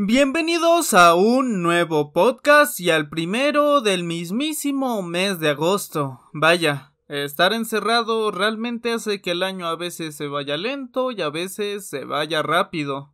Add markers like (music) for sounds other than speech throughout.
Bienvenidos a un nuevo podcast y al primero del mismísimo mes de agosto. Vaya, estar encerrado realmente hace que el año a veces se vaya lento y a veces se vaya rápido.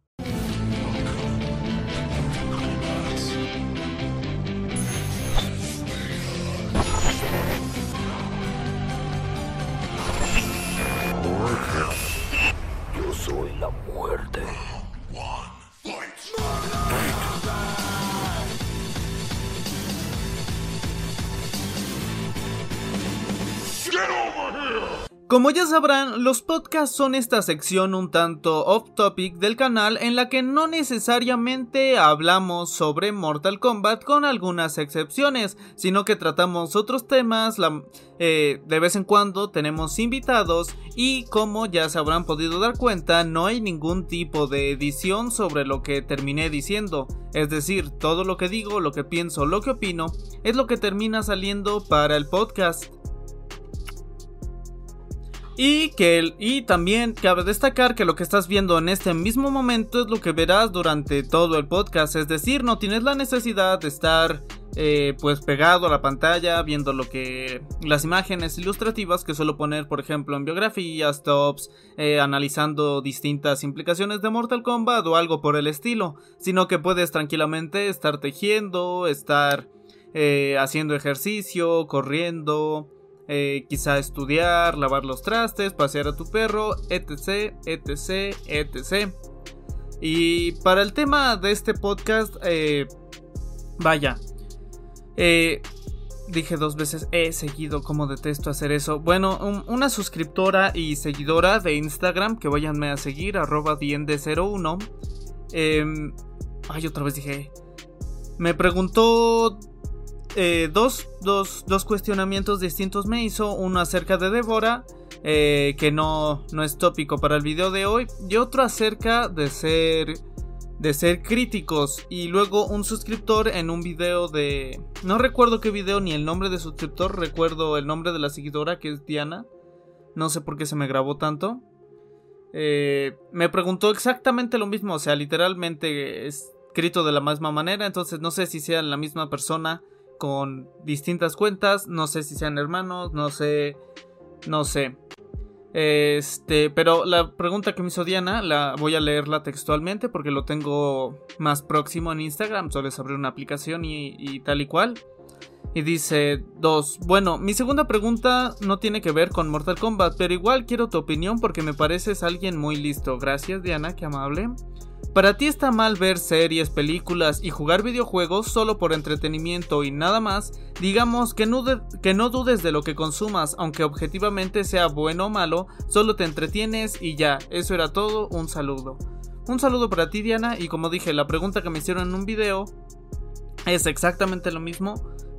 Como ya sabrán, los podcasts son esta sección un tanto off topic del canal en la que no necesariamente hablamos sobre Mortal Kombat con algunas excepciones, sino que tratamos otros temas, eh, de vez en cuando tenemos invitados y como ya se habrán podido dar cuenta, no hay ningún tipo de edición sobre lo que terminé diciendo, es decir, todo lo que digo, lo que pienso, lo que opino, es lo que termina saliendo para el podcast. Y que y también cabe destacar que lo que estás viendo en este mismo momento es lo que verás durante todo el podcast, es decir, no tienes la necesidad de estar eh, pues pegado a la pantalla viendo lo que las imágenes ilustrativas que suelo poner por ejemplo en biografías, tops, eh, analizando distintas implicaciones de Mortal Kombat o algo por el estilo, sino que puedes tranquilamente estar tejiendo, estar eh, haciendo ejercicio, corriendo, eh, quizá estudiar, lavar los trastes, pasear a tu perro, etc, etc, etc. Y para el tema de este podcast, eh, vaya, eh, dije dos veces he seguido, como detesto hacer eso. Bueno, una suscriptora y seguidora de Instagram, que váyanme a seguir, arroba diende01. Em, ay, otra vez dije. Me preguntó eh, dos, cuestionamientos distintos me hizo. Uno acerca de Devora, eh, que no, no es tópico para el video de hoy. Y otro acerca de ser, de ser críticos. Y luego un suscriptor en un video de... No recuerdo qué video ni el nombre de suscriptor. Recuerdo el nombre de la seguidora que es Diana. No sé por qué se me grabó tanto. Eh, me preguntó exactamente lo mismo. O sea, literalmente escrito de la misma manera. Entonces no sé si sea la misma persona con distintas cuentas, no sé si sean hermanos, no sé, no sé. Este, pero la pregunta que me hizo Diana, la voy a leerla textualmente porque lo tengo más próximo en Instagram, solo es abrir una aplicación y, tal y cual. Y dice dos, bueno, mi segunda pregunta no tiene que ver con Mortal Kombat, pero igual quiero tu opinión porque me pareces alguien muy listo. Gracias Diana, qué amable. ¿Para ti está mal ver series, películas y jugar videojuegos solo por entretenimiento y nada más? Digamos que no, que no dudes de lo que consumas, aunque objetivamente sea bueno o malo, solo te entretienes y ya, eso era todo, un saludo. Un saludo para ti Diana y como dije, la pregunta que me hicieron en un video es exactamente lo mismo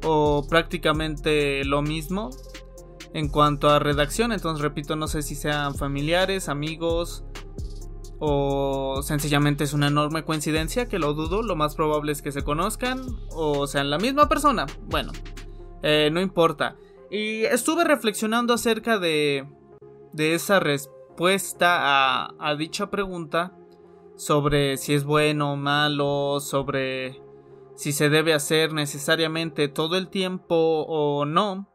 o prácticamente lo mismo en cuanto a redacción, entonces repito, no sé si sean familiares, amigos, o sencillamente es una enorme coincidencia que lo dudo, lo más probable es que se conozcan o sean la misma persona. Bueno, eh, no importa. Y estuve reflexionando acerca de, de esa respuesta a, a dicha pregunta sobre si es bueno o malo, sobre si se debe hacer necesariamente todo el tiempo o no.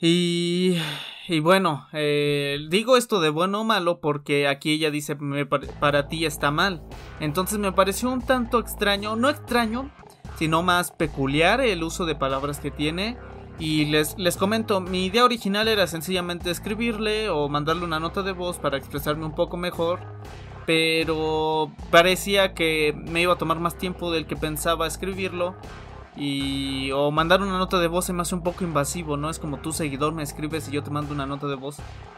Y y bueno, eh, digo esto de bueno o malo porque aquí ella dice para ti está mal. Entonces me pareció un tanto extraño, no extraño, sino más peculiar el uso de palabras que tiene. Y les, les comento, mi idea original era sencillamente escribirle o mandarle una nota de voz para expresarme un poco mejor. Pero parecía que me iba a tomar más tiempo del que pensaba escribirlo y o mandar una nota de voz se me hace un poco invasivo, ¿no? Es como tu seguidor me escribes y yo te mando una nota de voz.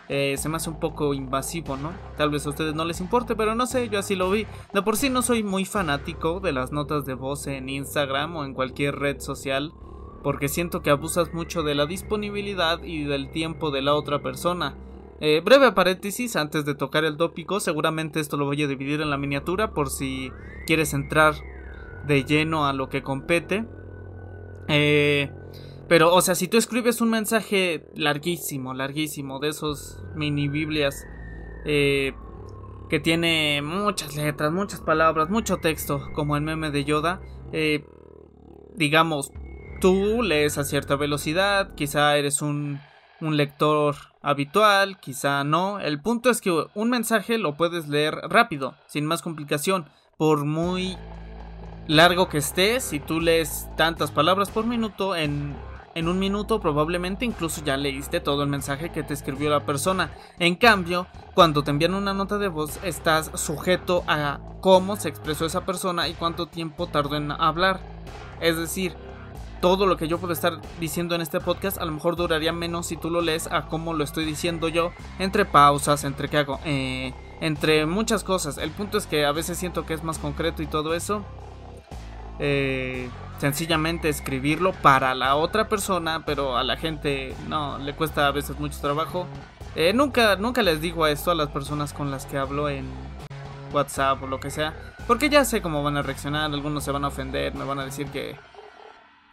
Eh, se me hace un poco invasivo, ¿no? Tal vez a ustedes no les importe, pero no sé, yo así lo vi. De por sí no soy muy fanático de las notas de voz en Instagram o en cualquier red social, porque siento que abusas mucho de la disponibilidad y del tiempo de la otra persona. Eh, breve paréntesis antes de tocar el tópico, seguramente esto lo voy a dividir en la miniatura por si quieres entrar de lleno a lo que compete. Eh, pero, o sea, si tú escribes un mensaje larguísimo, larguísimo, de esos mini Biblias, eh, que tiene muchas letras, muchas palabras, mucho texto, como el meme de Yoda, eh, digamos, tú lees a cierta velocidad, quizá eres un, un lector habitual, quizá no. El punto es que un mensaje lo puedes leer rápido, sin más complicación, por muy largo que esté, si tú lees tantas palabras por minuto, en en un minuto probablemente incluso ya leíste todo el mensaje que te escribió la persona. En cambio, cuando te envían una nota de voz, estás sujeto a cómo se expresó esa persona y cuánto tiempo tardó en hablar. Es decir, todo lo que yo puedo estar diciendo en este podcast a lo mejor duraría menos si tú lo lees a cómo lo estoy diciendo yo, entre pausas, entre qué hago, eh, entre muchas cosas. El punto es que a veces siento que es más concreto y todo eso. Eh, sencillamente escribirlo para la otra persona, pero a la gente no le cuesta a veces mucho trabajo. Eh, nunca, nunca les digo esto a las personas con las que hablo en WhatsApp o lo que sea, porque ya sé cómo van a reaccionar, algunos se van a ofender, me van a decir que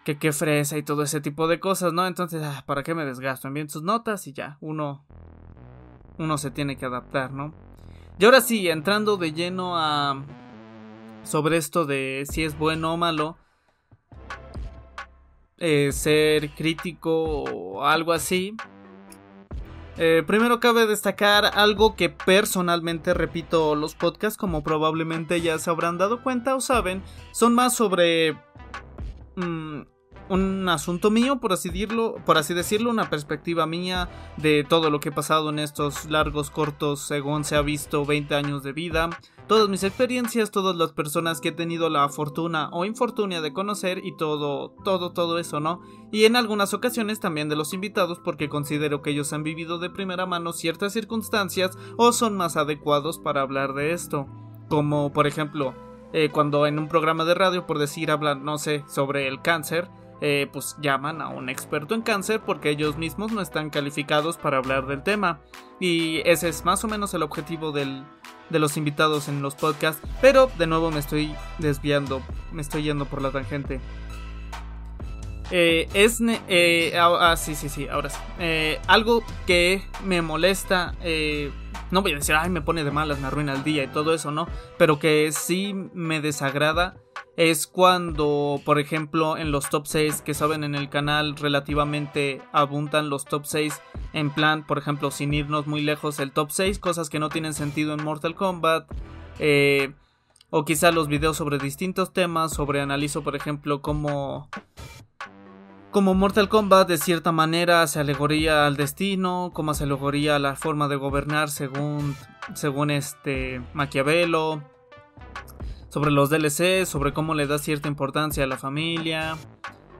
que qué fresa y todo ese tipo de cosas, ¿no? Entonces, ah, ¿para qué me desgasto? Envíen sus notas y ya, uno uno se tiene que adaptar, ¿no? Y ahora sí, entrando de lleno a sobre esto de si es bueno o malo, eh, ser crítico o algo así. Eh, primero cabe destacar algo que personalmente repito los podcasts como probablemente ya se habrán dado cuenta o saben, son más sobre mm, un asunto mío, por así, decirlo, por así decirlo, una perspectiva mía de todo lo que he pasado en estos largos, cortos, según se ha visto, 20 años de vida, todas mis experiencias, todas las personas que he tenido la fortuna o infortunia de conocer y todo, todo, todo eso, ¿no? Y en algunas ocasiones también de los invitados porque considero que ellos han vivido de primera mano ciertas circunstancias o son más adecuados para hablar de esto. Como por ejemplo, eh, cuando en un programa de radio, por decir, hablan, no sé, sobre el cáncer, eh, pues llaman a un experto en cáncer porque ellos mismos no están calificados para hablar del tema. Y ese es más o menos el objetivo del, de los invitados en los podcasts. Pero de nuevo me estoy desviando, me estoy yendo por la tangente. Eh, es. Eh, ah, sí, sí, sí, ahora sí. algo que me molesta. no voy a decir, ay, me pone de malas, me arruina el día y todo eso, ¿no? Pero que sí me desagrada es cuando, por ejemplo, en los top 6 que saben en el canal relativamente abundan los top 6 en plan, por ejemplo, sin irnos muy lejos, el top 6, cosas que no tienen sentido en Mortal Kombat. Eh, o quizá los videos sobre distintos temas, sobre analizo, por ejemplo, cómo como Mortal Kombat de cierta manera se alegoría al destino, como se alegoría la forma de gobernar según según este Maquiavelo, sobre los DLC, sobre cómo le da cierta importancia a la familia.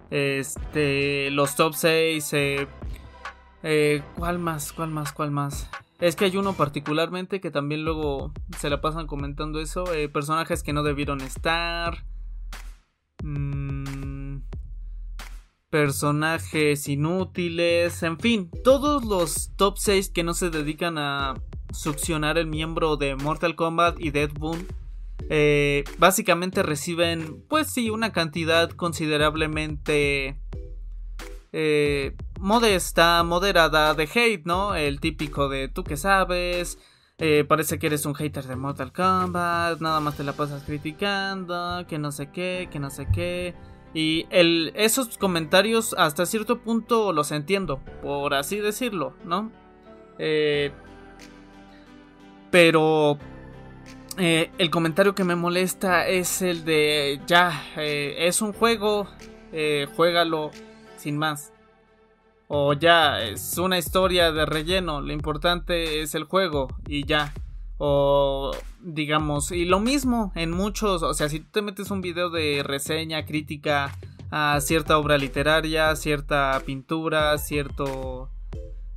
Este, los top 6. Eh, eh, ¿Cuál más? ¿Cuál más? ¿Cuál más? Es que hay uno particularmente que también luego se la pasan comentando eso. Eh, personajes que no debieron estar. Mm, personajes inútiles. En fin, todos los top 6 que no se dedican a succionar el miembro de Mortal Kombat y Deadpool eh, básicamente reciben, pues sí, una cantidad considerablemente eh, modesta, moderada de hate, ¿no? El típico de tú que sabes, eh, parece que eres un hater de Mortal Kombat, nada más te la pasas criticando, que no sé qué, que no sé qué. Y el, esos comentarios hasta cierto punto los entiendo, por así decirlo, ¿no? pero eh, el comentario que me molesta es el de ya, eh, es un juego, eh, juégalo sin más. O ya, es una historia de relleno, lo importante es el juego y ya. O digamos, y lo mismo en muchos, o sea, si tú te metes un video de reseña, crítica a cierta obra literaria, cierta pintura, cierto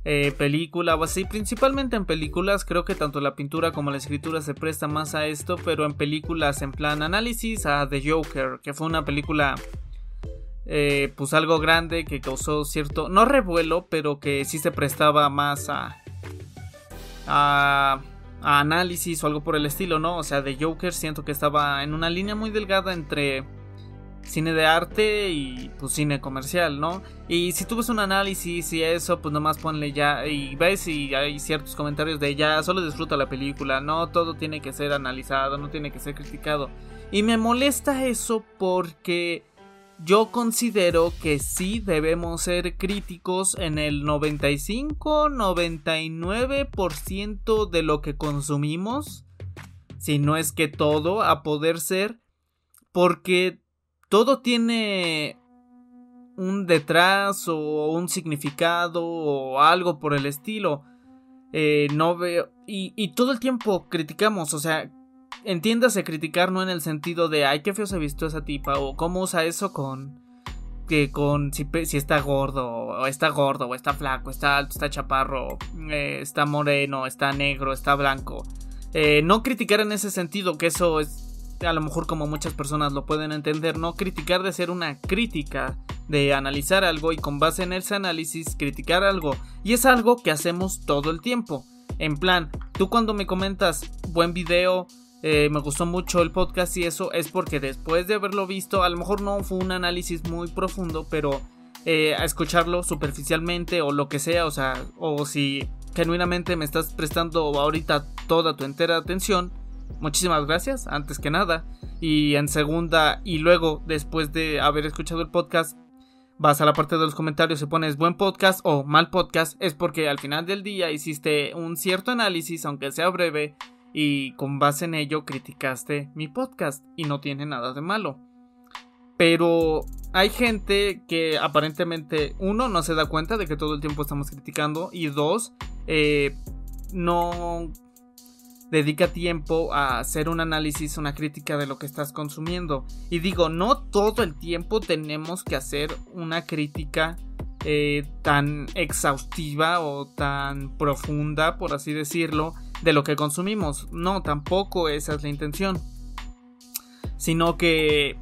eh, película o así. Principalmente en películas, creo que tanto la pintura como la escritura se presta más a esto, pero en películas en plan análisis a The Joker, que fue una película eh, pues algo grande que causó cierto, no revuelo, pero que sí se prestaba más a, a, a análisis o algo por el estilo, ¿no? O sea, The Joker siento que estaba en una línea muy delgada entre cine de arte y pues cine comercial, ¿no? Y si tú ves un análisis y eso, pues nomás ponle ya y ves y hay ciertos comentarios de ya, solo disfruta la película, no todo tiene que ser analizado, no tiene que ser criticado. Y me molesta eso porque yo considero que sí debemos ser críticos en el 95-99% de lo que consumimos, si no es que todo, a poder ser, porque todo tiene un detrás o un significado o algo por el estilo. Eh, no veo. Y, todo el tiempo criticamos, o sea, entiéndase criticar no en el sentido de ay qué feo se vistió esa tipa o cómo usa eso con que con si, si está gordo o está gordo o está flaco está alto está chaparro eh, está moreno está negro está blanco eh, no criticar en ese sentido que eso es a lo mejor como muchas personas lo pueden entender no criticar de ser una crítica de analizar algo y con base en ese análisis criticar algo. Y es algo que hacemos todo el tiempo. En plan tú cuando me comentas buen video eh, me gustó mucho el podcast y eso es porque después de haberlo visto, a lo mejor no fue un análisis muy profundo, pero eh, a escucharlo superficialmente o lo que sea, o sea, o si genuinamente me estás prestando ahorita toda tu entera atención, muchísimas gracias, antes que nada. Y en segunda, y luego, después de haber escuchado el podcast, vas a la parte de los comentarios y pones buen podcast o mal podcast, es porque al final del día hiciste un cierto análisis, aunque sea breve, y con base en ello criticaste mi podcast y no tiene nada de malo. Pero hay gente que aparentemente, uno, no se da cuenta de que todo el tiempo estamos criticando y dos, eh, no dedica tiempo a hacer un análisis, una crítica de lo que estás consumiendo. Y digo, no todo el tiempo tenemos que hacer una crítica eh, tan exhaustiva o tan profunda, por así decirlo, de lo que consumimos. No, tampoco esa es la intención. Sino que...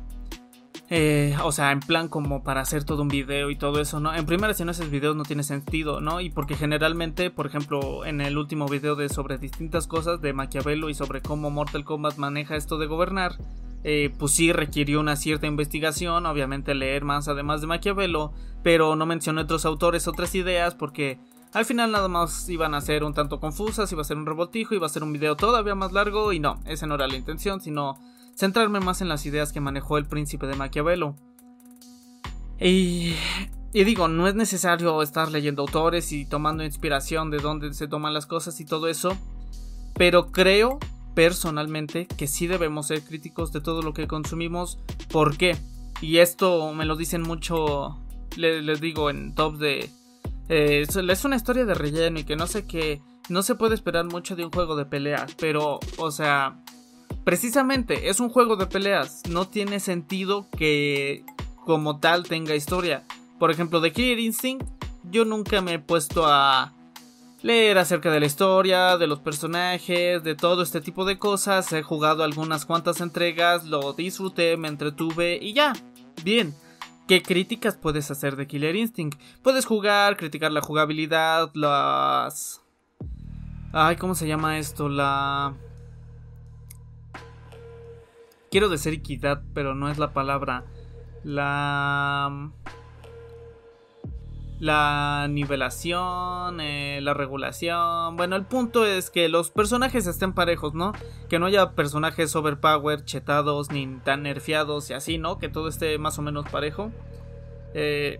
Eh, o sea, en plan como para hacer todo un video y todo eso, ¿no? En primera, si no haces videos no tiene sentido, ¿no? Y porque generalmente, por ejemplo, en el último video de sobre distintas cosas de Maquiavelo y sobre cómo Mortal Kombat maneja esto de gobernar, eh, pues sí requirió una cierta investigación, obviamente leer más además de Maquiavelo, pero no mencioné otros autores, otras ideas, porque al final nada más iban a ser un tanto confusas, iba a ser un revoltijo, iba a ser un video todavía más largo y no, esa no era la intención, sino centrarme más en las ideas que manejó el príncipe de Maquiavelo. Y, y digo, no es necesario estar leyendo autores y tomando inspiración de dónde se toman las cosas y todo eso, pero creo personalmente que sí debemos ser críticos de todo lo que consumimos. ¿Por qué? Y esto me lo dicen mucho, les digo, en top de eh, es una historia de relleno y que no sé qué. No se puede esperar mucho de un juego de peleas, pero, o sea, precisamente es un juego de peleas. No tiene sentido que como tal tenga historia. Por ejemplo, de Killer Instinct, yo nunca me he puesto a leer acerca de la historia, de los personajes, de todo este tipo de cosas. He jugado algunas cuantas entregas, lo disfruté, me entretuve y ya. Bien. ¿Qué críticas puedes hacer de Killer Instinct? Puedes jugar, criticar la jugabilidad, las... Ay, ¿cómo se llama esto? La... Quiero decir equidad, pero no es la palabra. La la nivelación, eh, la regulación. Bueno, el punto es que los personajes estén parejos, ¿no? Que no haya personajes overpower, chetados, ni tan nerfeados y así, ¿no? Que todo esté más o menos parejo. Eh,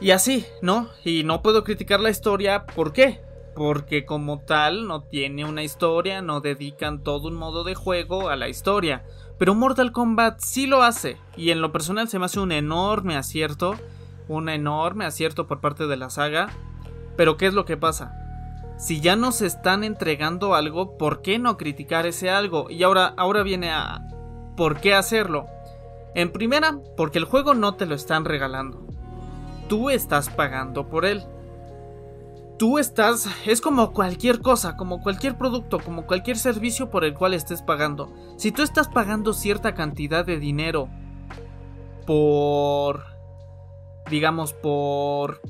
y así, ¿no? Y no puedo criticar la historia, ¿por qué? Porque como tal no tiene una historia, no dedican todo un modo de juego a la historia. Pero Mortal Kombat sí lo hace, y en lo personal se me hace un enorme acierto un enorme acierto por parte de la saga. Pero ¿qué es lo que pasa? Si ya nos están entregando algo, ¿por qué no criticar ese algo? Y ahora, ahora viene a... ¿Por qué hacerlo? En primera, porque el juego no te lo están regalando. Tú estás pagando por él. Tú estás... Es como cualquier cosa, como cualquier producto, como cualquier servicio por el cual estés pagando. Si tú estás pagando cierta cantidad de dinero por digamos, por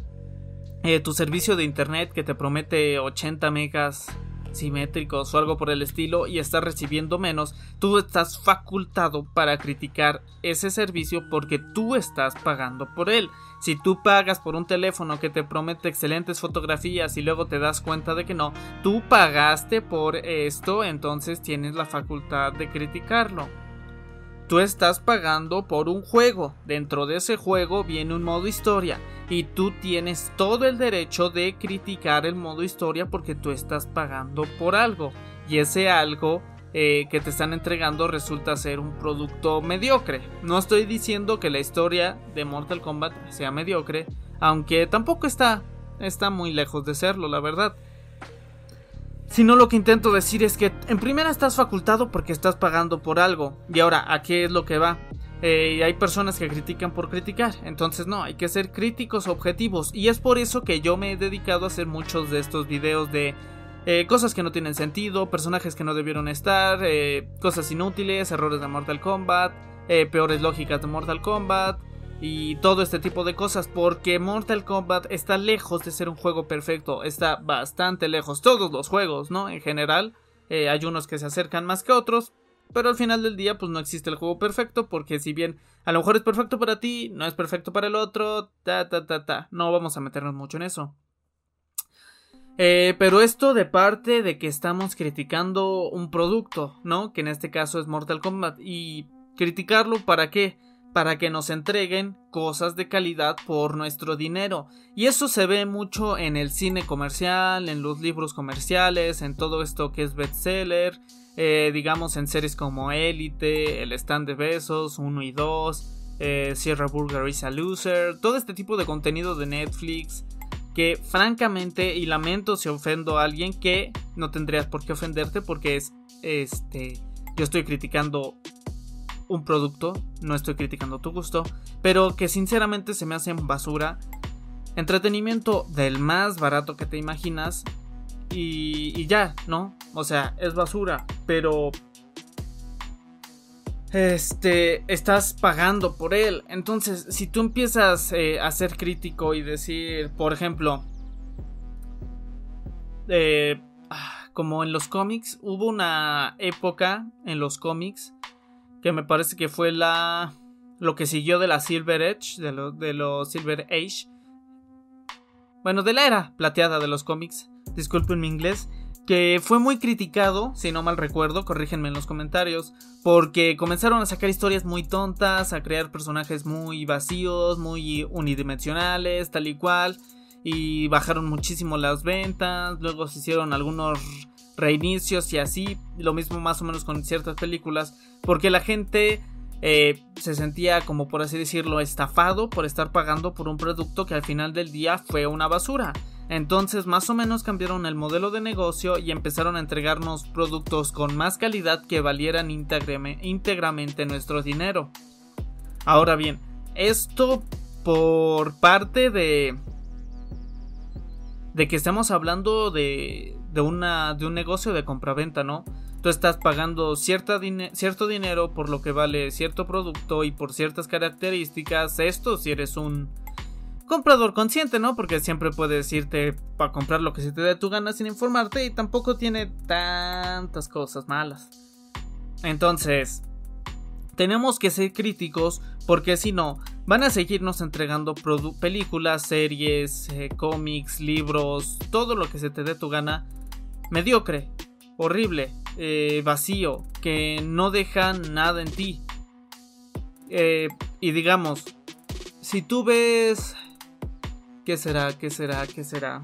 eh, tu servicio de internet que te promete 80 megas simétricos o algo por el estilo y estás recibiendo menos, tú estás facultado para criticar ese servicio porque tú estás pagando por él. Si tú pagas por un teléfono que te promete excelentes fotografías y luego te das cuenta de que no, tú pagaste por esto, entonces tienes la facultad de criticarlo. Tú estás pagando por un juego. Dentro de ese juego viene un modo historia. Y tú tienes todo el derecho de criticar el modo historia porque tú estás pagando por algo. Y ese algo eh, que te están entregando resulta ser un producto mediocre. No estoy diciendo que la historia de Mortal Kombat sea mediocre. Aunque tampoco está. Está muy lejos de serlo, la verdad. Sino lo que intento decir es que en primera estás facultado porque estás pagando por algo. Y ahora, ¿a qué es lo que va? Eh, hay personas que critican por criticar. Entonces no, hay que ser críticos objetivos. Y es por eso que yo me he dedicado a hacer muchos de estos videos de eh, cosas que no tienen sentido, personajes que no debieron estar, eh, cosas inútiles, errores de Mortal Kombat, peores lógicas de Mortal Kombat, y todo este tipo de cosas porque Mortal Kombat está lejos de ser un juego perfecto, está bastante lejos, todos los juegos, ¿no? En general, eh, hay unos que se acercan más que otros, pero al final del día pues no existe el juego perfecto porque si bien a lo mejor es perfecto para ti, no es perfecto para el otro, ta ta ta ta, no vamos a meternos mucho en eso. Eh, pero esto de parte de que estamos criticando un producto, ¿no? Que en este caso es Mortal Kombat y criticarlo para qué? para que nos entreguen cosas de calidad por nuestro dinero. Y eso se ve mucho en el cine comercial, en los libros comerciales, en todo esto que es bestseller, eh, digamos en series como Elite, El Stand de Besos, 1 y 2, eh, Sierra Burger is a Loser, todo este tipo de contenido de Netflix que francamente y lamento si ofendo a alguien que no tendrías por qué ofenderte porque es este yo estoy criticando un producto, no estoy criticando tu gusto, pero que sinceramente se me hacen basura. Entretenimiento del más barato que te imaginas y, ya, ¿no? O sea, es basura, pero este, estás pagando por él. Entonces, si tú empiezas eh, a ser crítico y decir, por ejemplo, eh, ah, como en los cómics, hubo una época en los cómics que me parece que fue la lo que siguió de la Silver Edge, de los de los Silver Age. Bueno, de la era plateada de los cómics, disculpen mi inglés, que fue muy criticado, si no mal recuerdo, corrígenme en los comentarios, porque comenzaron a sacar historias muy tontas, a crear personajes muy vacíos, muy unidimensionales, tal y cual, y bajaron muchísimo las ventas, luego se hicieron algunos reinicios y así, lo mismo más o menos con ciertas películas, porque la gente eh, se sentía como por así decirlo estafado por estar pagando por un producto que al final del día fue una basura. Entonces más o menos cambiaron el modelo de negocio y empezaron a entregarnos productos con más calidad que valieran íntegramente nuestro dinero. Ahora bien, esto por parte de de que estamos hablando de, de, una, de un negocio de compraventa, ¿no? Tú estás pagando cierto dinero por lo que vale cierto producto y por ciertas características. Esto si eres un comprador consciente, ¿no? Porque siempre puedes irte para comprar lo que se te dé tu gana sin informarte y tampoco tiene tantas cosas malas. Entonces, tenemos que ser críticos porque si no, van a seguirnos entregando películas, series, eh, cómics, libros, todo lo que se te dé tu gana, mediocre, horrible, eh, vacío, que no deja nada en ti. Eh, y digamos, si tú ves... ¿Qué será? ¿Qué será? ¿Qué será?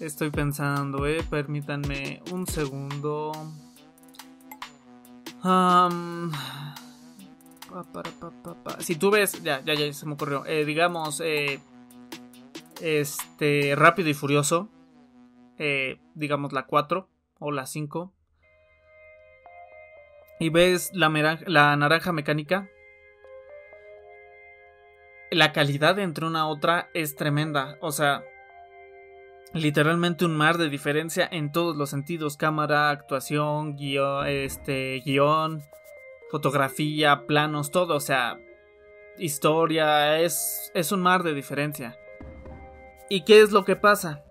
Estoy pensando, eh. Permítanme un segundo si tú ves, ya, ya, ya se me ocurrió. Eh, digamos, eh, este, Rápido y Furioso. Eh, digamos la 4 o la 5. Y ves la naranja mecánica. La calidad entre una a otra es tremenda. O sea, literalmente un mar de diferencia en todos los sentidos, cámara, actuación, guion, este, guion, fotografía, planos, todo, o sea, historia, es, es un mar de diferencia. ¿Y qué es lo que pasa?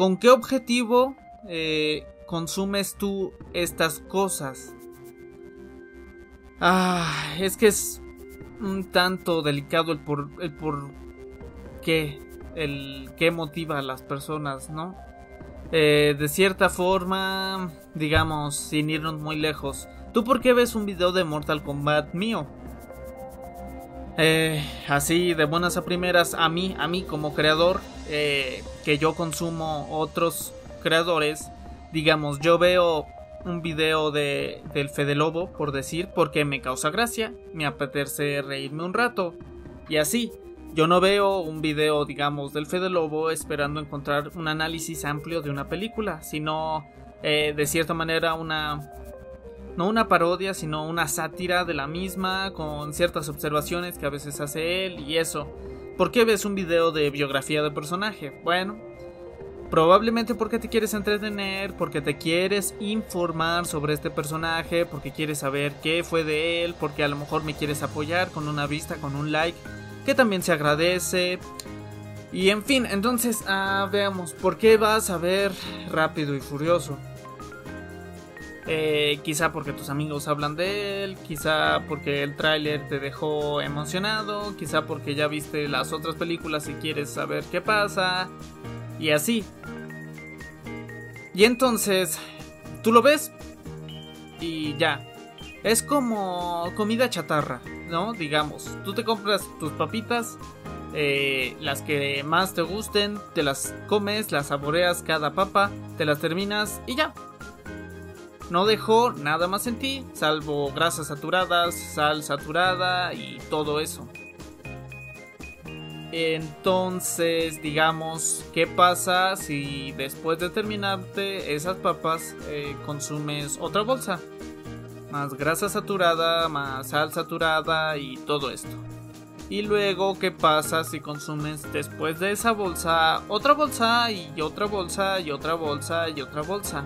¿con qué objetivo eh, consumes tú estas cosas? Ah, es que es un tanto delicado el por, el por qué, el qué motiva a las personas, ¿no? Eh, de cierta forma, digamos, sin irnos muy lejos, ¿tú por qué ves un video de Mortal Kombat mío? Eh, así de buenas a primeras, a mí, a mí como creador, eh, que yo consumo otros creadores, digamos, yo veo un video de, del Fede Lobo, por decir, porque me causa gracia, me apetece reírme un rato, y así. Yo no veo un video, digamos, del Fede Lobo esperando encontrar un análisis amplio de una película, sino eh, de cierta manera una... No una parodia, sino una sátira de la misma, con ciertas observaciones que a veces hace él y eso. ¿Por qué ves un video de biografía de personaje? Bueno, Probablemente porque te quieres entretener, porque te quieres informar sobre este personaje, porque quieres saber qué fue de él, porque a lo mejor me quieres apoyar con una vista, con un like, que también se agradece. Y en fin, entonces ah, veamos, ¿por qué vas a ver rápido y furioso? Eh, quizá porque tus amigos hablan de él, quizá porque el tráiler te dejó emocionado, quizá porque ya viste las otras películas y quieres saber qué pasa, y así. Y entonces, tú lo ves y ya. Es como comida chatarra, ¿no? Digamos, tú te compras tus papitas, eh, las que más te gusten, te las comes, las saboreas cada papa, te las terminas y ya. No dejó nada más en ti, salvo grasas saturadas, sal saturada y todo eso. Entonces, digamos, ¿qué pasa si después de terminarte esas papas eh, consumes otra bolsa? Más grasa saturada, más sal saturada y todo esto. Y luego, ¿qué pasa si consumes después de esa bolsa otra bolsa y otra bolsa y otra bolsa y otra bolsa?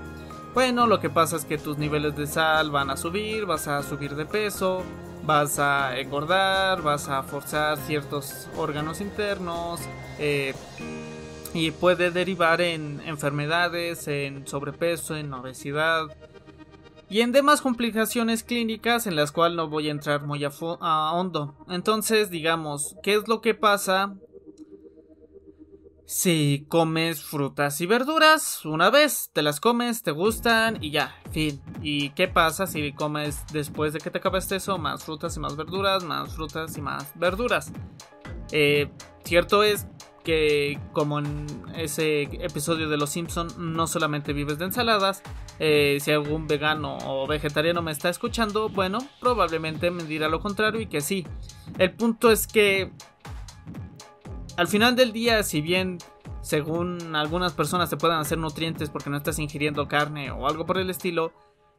Bueno, lo que pasa es que tus niveles de sal van a subir, vas a subir de peso, vas a engordar, vas a forzar ciertos órganos internos eh, y puede derivar en enfermedades, en sobrepeso, en obesidad y en demás complicaciones clínicas en las cuales no voy a entrar muy a, a hondo. Entonces, digamos, ¿qué es lo que pasa si comes frutas y verduras una vez, te las comes, te gustan y ya, fin. ¿Y qué pasa si comes después de que te acabaste eso más frutas y más verduras, más frutas y más verduras? Eh, cierto es que como en ese episodio de Los Simpson no solamente vives de ensaladas, eh, si algún vegano o vegetariano me está escuchando, bueno, probablemente me dirá lo contrario y que sí. El punto es que al final del día, si bien según algunas personas te puedan hacer nutrientes porque no estás ingiriendo carne o algo por el estilo,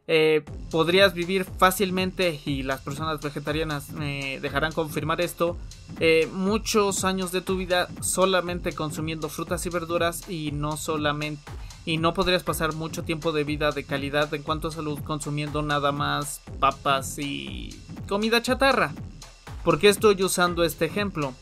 eh, podrías vivir fácilmente, y las personas vegetarianas me dejarán confirmar esto, eh, muchos años de tu vida solamente consumiendo frutas y verduras y no solamente... Y no podrías pasar mucho tiempo de vida de calidad en cuanto a salud consumiendo nada más papas y comida chatarra. ¿Por qué estoy usando este ejemplo?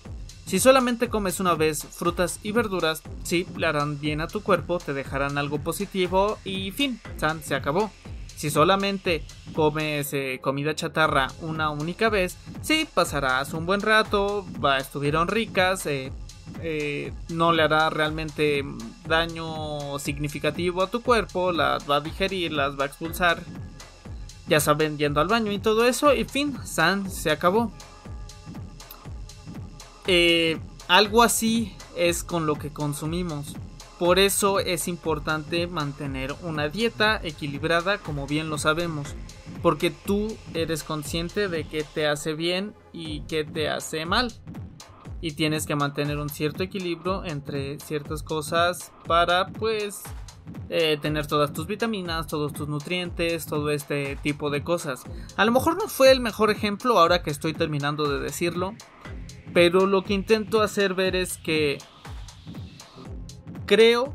Si solamente comes una vez frutas y verduras, sí, le harán bien a tu cuerpo, te dejarán algo positivo y fin, San, se acabó. Si solamente comes eh, comida chatarra una única vez, sí, pasarás un buen rato, va, estuvieron ricas, eh, eh, no le hará realmente daño significativo a tu cuerpo, las va a digerir, las va a expulsar, ya saben, yendo al baño y todo eso, y fin, San, se acabó. Eh, algo así es con lo que consumimos. Por eso es importante mantener una dieta equilibrada como bien lo sabemos. Porque tú eres consciente de que te hace bien y que te hace mal. Y tienes que mantener un cierto equilibrio entre ciertas cosas para pues eh, tener todas tus vitaminas, todos tus nutrientes, todo este tipo de cosas. A lo mejor no fue el mejor ejemplo ahora que estoy terminando de decirlo, pero lo que intento hacer ver es que creo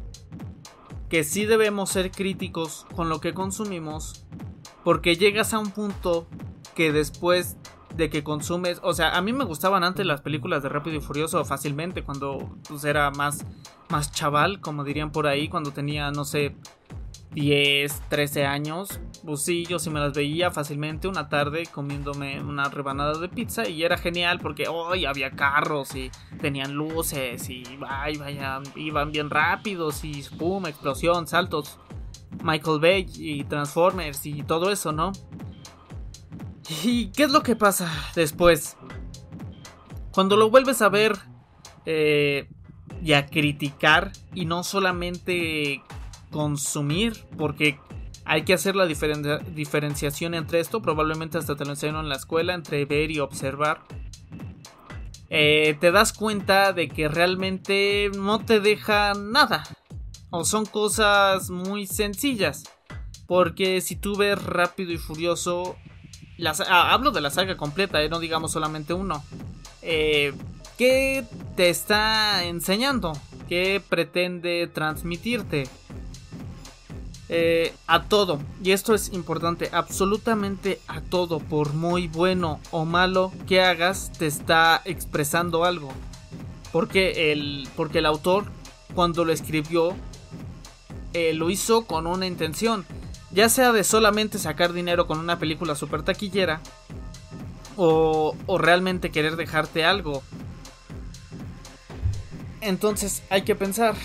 que sí debemos ser críticos con lo que consumimos porque llegas a un punto que después de que consumes, o sea, a mí me gustaban antes las películas de Rápido y Furioso fácilmente cuando pues, era más más chaval, como dirían por ahí, cuando tenía, no sé, 10, 13 años, pues sí, yo sí me las veía fácilmente una tarde comiéndome una rebanada de pizza y era genial porque hoy había carros y tenían luces y vaya, iban bien rápidos y pum, explosión, saltos, Michael Bay y Transformers y todo eso, ¿no? ¿Y qué es lo que pasa después? Cuando lo vuelves a ver eh, y a criticar y no solamente consumir, porque hay que hacer la diferenciación entre esto, probablemente hasta te lo enseñaron en la escuela, entre ver y observar. Eh, te das cuenta de que realmente no te deja nada. O son cosas muy sencillas. Porque si tú ves rápido y furioso. Ah, hablo de la saga completa, eh, no digamos solamente uno. Eh, ¿Qué te está enseñando? ¿Qué pretende transmitirte? Eh, a todo, y esto es importante, absolutamente a todo, por muy bueno o malo que hagas, te está expresando algo. Porque el, porque el autor, cuando lo escribió, eh, lo hizo con una intención, ya sea de solamente sacar dinero con una película super taquillera, o, o realmente querer dejarte algo. Entonces hay que pensar,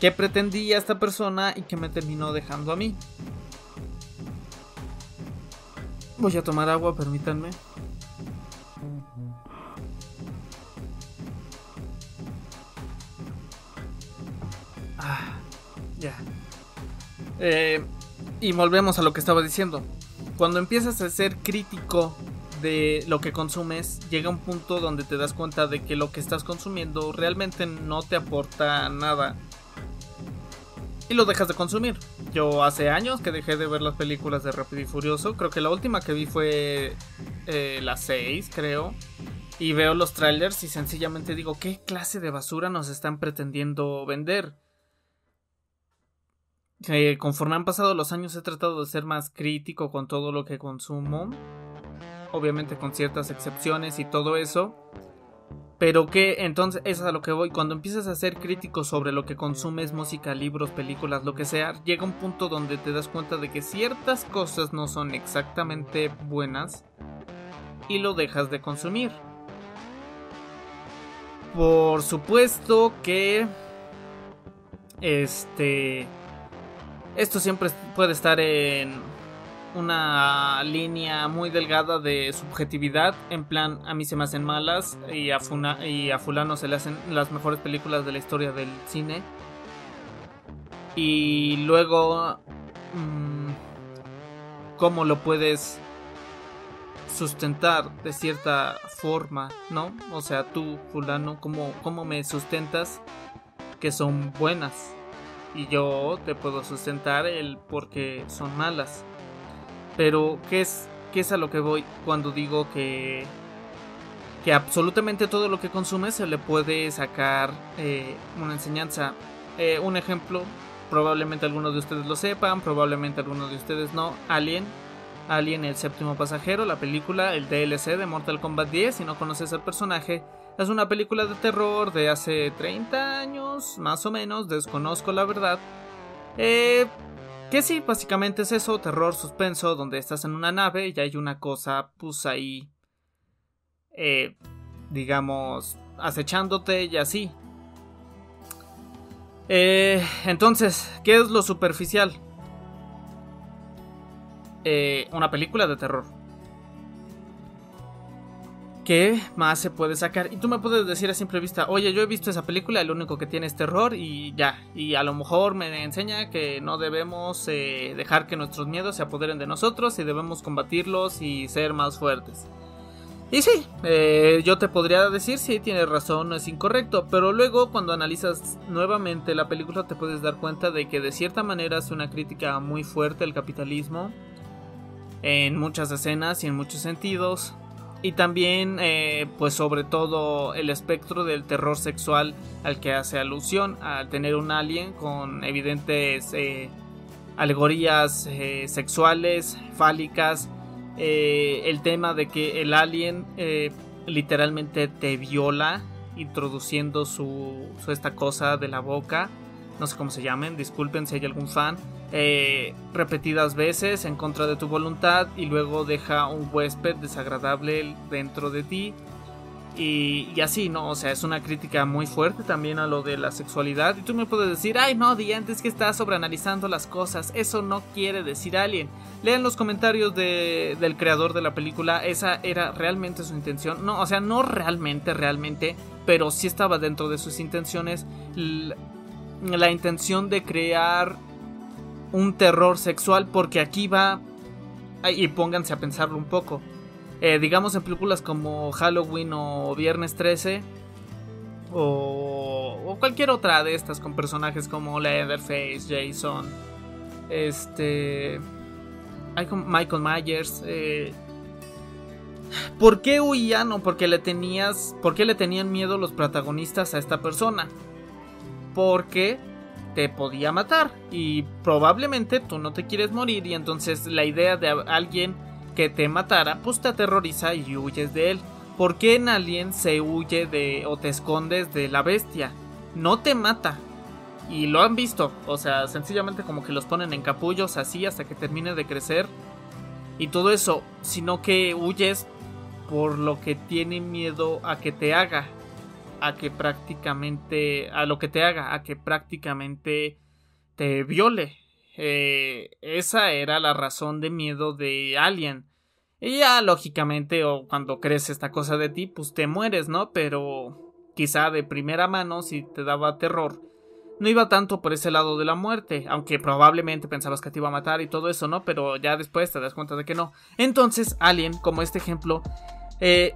qué pretendía esta persona y qué me terminó dejando a mí. Voy a tomar agua, permítanme. Ah, ya. Eh, y volvemos a lo que estaba diciendo. Cuando empiezas a ser crítico de lo que consumes, llega un punto donde te das cuenta de que lo que estás consumiendo realmente no te aporta nada y lo dejas de consumir. Yo hace años que dejé de ver las películas de Rápido y Furioso. Creo que la última que vi fue eh, la 6, creo. Y veo los trailers y sencillamente digo, ¿qué clase de basura nos están pretendiendo vender? conforme han pasado los años he tratado de ser más crítico con todo lo que consumo. Obviamente con ciertas excepciones y todo eso. Pero que entonces, eso es a lo que voy, cuando empiezas a ser crítico sobre lo que consumes, música, libros, películas, lo que sea, llega un punto donde te das cuenta de que ciertas cosas no son exactamente buenas y lo dejas de consumir. Por supuesto que... Este... Esto siempre puede estar en una línea muy delgada de subjetividad. En plan, a mí se me hacen malas y a, y a fulano se le hacen las mejores películas de la historia del cine. Y luego, mm, ¿cómo lo puedes sustentar de cierta forma, no? O sea, tú, fulano, ¿cómo, cómo me sustentas que son buenas? Y yo te puedo sustentar el porque son malas. Pero, ¿qué es, qué es a lo que voy cuando digo que, que absolutamente todo lo que consume se le puede sacar eh, una enseñanza? Eh, un ejemplo, probablemente algunos de ustedes lo sepan, probablemente algunos de ustedes no. Alien, Alien el séptimo pasajero, la película, el DLC de Mortal Kombat 10, si no conoces al personaje, es una película de terror de hace 30 años, más o menos, desconozco la verdad. Eh, que sí, básicamente es eso, terror, suspenso, donde estás en una nave y hay una cosa, pues ahí, eh, digamos, acechándote y así. Eh, entonces, ¿qué es lo superficial? Eh, una película de terror. ¿Qué más se puede sacar? Y tú me puedes decir a simple vista, oye, yo he visto esa película, el único que tiene es terror y ya. Y a lo mejor me enseña que no debemos eh, dejar que nuestros miedos se apoderen de nosotros y debemos combatirlos y ser más fuertes. Y sí, eh, yo te podría decir si sí, tienes razón, no es incorrecto, pero luego cuando analizas nuevamente la película te puedes dar cuenta de que de cierta manera es una crítica muy fuerte al capitalismo en muchas escenas y en muchos sentidos y también eh, pues sobre todo el espectro del terror sexual al que hace alusión al tener un alien con evidentes eh, alegorías eh, sexuales fálicas el tema de que el alien literalmente te viola introduciendo su esta cosa de la boca no sé cómo se llamen, disculpen si hay algún fan, eh, repetidas veces en contra de tu voluntad y luego deja un huésped desagradable dentro de ti. Y, así, ¿no? O sea, es una crítica muy fuerte también a lo de la sexualidad. Y tú me puedes decir, ay, no, antes que estás sobreanalizando las cosas. Eso no quiere decir alguien. Lean los comentarios del creador de la película. Esa era realmente su intención. No, o sea, no realmente, realmente. Pero sí estaba dentro de sus intenciones la intención de crear un terror sexual porque aquí va y pónganse a pensarlo un poco eh, digamos en películas como Halloween o Viernes 13 o, cualquier otra de estas con personajes como Leatherface, Jason, este, Michael Myers. Eh, ¿Por qué huían o por qué le tenías, por qué le tenían miedo los protagonistas a esta persona? Porque te podía matar y probablemente tú no te quieres morir y entonces la idea de alguien que te matara pues te aterroriza y huyes de él. ¿Por qué en Alien se huye de o te escondes de la bestia? No te mata. Y lo han visto, o sea, sencillamente como que los ponen en capullos así hasta que termine de crecer. Y todo eso, sino que huyes por lo que tiene miedo a que te haga a que prácticamente, a lo que te haga, a que prácticamente te viole. Eh, esa era la razón de miedo de Alien. Y ya, lógicamente, o cuando crees esta cosa de ti, pues te mueres, ¿no? Pero quizá de primera mano, si te daba terror, no iba tanto por ese lado de la muerte, aunque probablemente pensabas que te iba a matar y todo eso, ¿no? Pero ya después te das cuenta de que no. Entonces, Alien, como este ejemplo, eh,